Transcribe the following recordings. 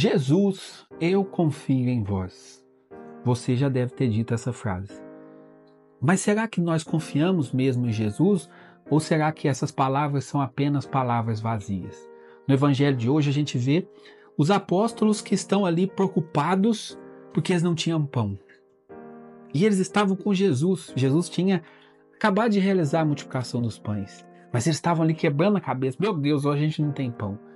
Jesus, eu confio em vós. Você já deve ter dito essa frase. Mas será que nós confiamos mesmo em Jesus ou será que essas palavras são apenas palavras vazias? No evangelho de hoje a gente vê os apóstolos que estão ali preocupados porque eles não tinham pão. E eles estavam com Jesus. Jesus tinha acabado de realizar a multiplicação dos pães. Mas eles estavam ali quebrando a cabeça. Meu Deus, hoje a gente não tem pão.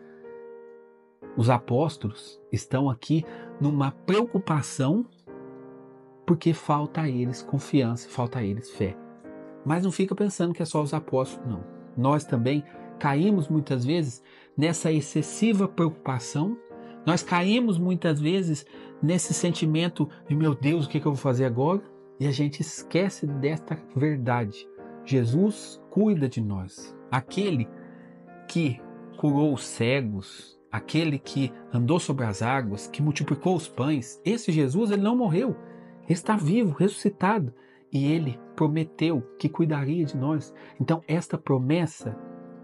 Os apóstolos estão aqui numa preocupação porque falta a eles confiança, falta a eles fé. Mas não fica pensando que é só os apóstolos, não. Nós também caímos muitas vezes nessa excessiva preocupação. Nós caímos muitas vezes nesse sentimento de meu Deus, o que, que eu vou fazer agora? E a gente esquece desta verdade. Jesus cuida de nós. Aquele que curou os cegos, aquele que andou sobre as águas, que multiplicou os pães, esse Jesus, ele não morreu. Ele está vivo, ressuscitado. E ele prometeu que cuidaria de nós. Então, esta promessa,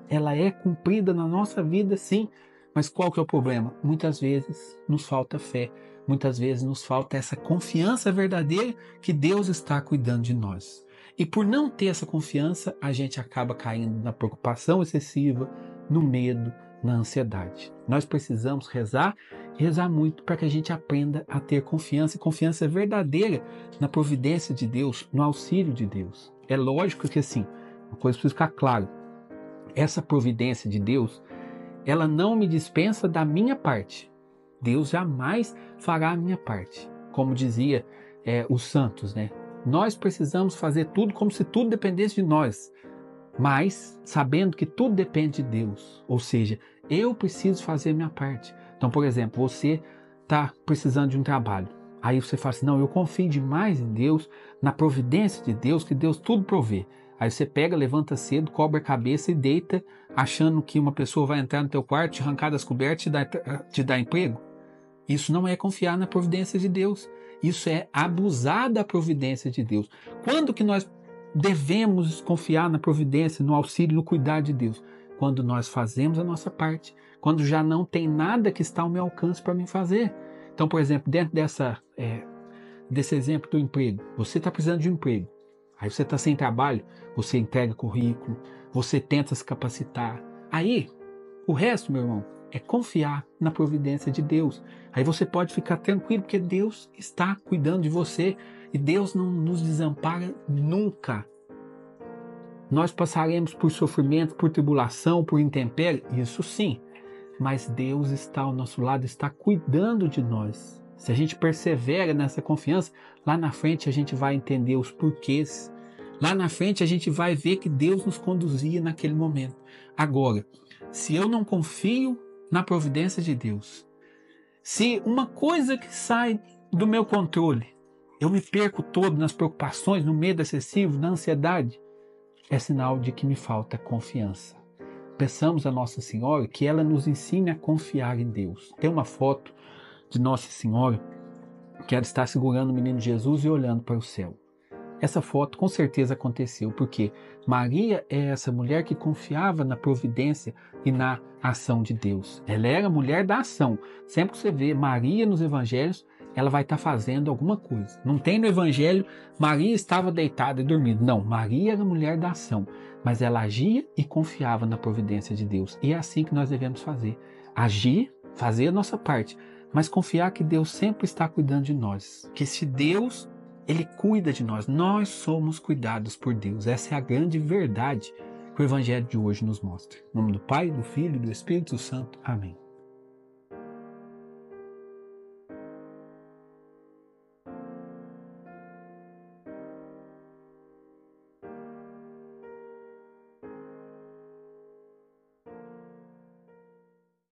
ela é cumprida na nossa vida, sim. Mas qual que é o problema? Muitas vezes nos falta fé. Muitas vezes nos falta essa confiança verdadeira que Deus está cuidando de nós. E por não ter essa confiança, a gente acaba caindo na preocupação excessiva, no medo, na ansiedade. Nós precisamos rezar rezar muito para que a gente aprenda a ter confiança e confiança verdadeira na providência de Deus, no auxílio de Deus. É lógico que assim, uma coisa precisa ficar claro. Essa providência de Deus, ela não me dispensa da minha parte. Deus jamais fará a minha parte. Como dizia é, os santos, né? Nós precisamos fazer tudo como se tudo dependesse de nós mas sabendo que tudo depende de Deus. Ou seja, eu preciso fazer minha parte. Então, por exemplo, você está precisando de um trabalho. Aí você fala assim: não, eu confio demais em Deus, na providência de Deus, que Deus tudo provê. Aí você pega, levanta cedo, cobre a cabeça e deita, achando que uma pessoa vai entrar no teu quarto, te arrancar das cobertas e te dar, te dar emprego. Isso não é confiar na providência de Deus. Isso é abusar da providência de Deus. Quando que nós devemos confiar na providência, no auxílio, no cuidar de Deus. Quando nós fazemos a nossa parte, quando já não tem nada que está ao meu alcance para me fazer. Então, por exemplo, dentro dessa, é, desse exemplo do emprego, você está precisando de um emprego, aí você está sem trabalho, você entrega currículo, você tenta se capacitar. Aí, o resto, meu irmão, é confiar na providência de Deus. Aí você pode ficar tranquilo, porque Deus está cuidando de você. E Deus não nos desampara nunca. Nós passaremos por sofrimento, por tribulação, por intempérie, isso sim. Mas Deus está ao nosso lado, está cuidando de nós. Se a gente persevera nessa confiança, lá na frente a gente vai entender os porquês. Lá na frente a gente vai ver que Deus nos conduzia naquele momento. Agora, se eu não confio na providência de Deus, se uma coisa que sai do meu controle eu me perco todo nas preocupações, no medo excessivo, na ansiedade, é sinal de que me falta confiança. Peçamos a Nossa Senhora que ela nos ensine a confiar em Deus. Tem uma foto de Nossa Senhora que ela está segurando o menino Jesus e olhando para o céu. Essa foto com certeza aconteceu porque Maria é essa mulher que confiava na providência e na ação de Deus. Ela era mulher da ação. Sempre que você vê Maria nos evangelhos, ela vai estar fazendo alguma coisa. Não tem no Evangelho Maria estava deitada e dormindo. Não, Maria era mulher da ação, mas ela agia e confiava na providência de Deus. E é assim que nós devemos fazer: agir, fazer a nossa parte, mas confiar que Deus sempre está cuidando de nós. Que se Deus ele cuida de nós, nós somos cuidados por Deus. Essa é a grande verdade que o Evangelho de hoje nos mostra. Em nome do Pai, do Filho e do Espírito Santo. Amém.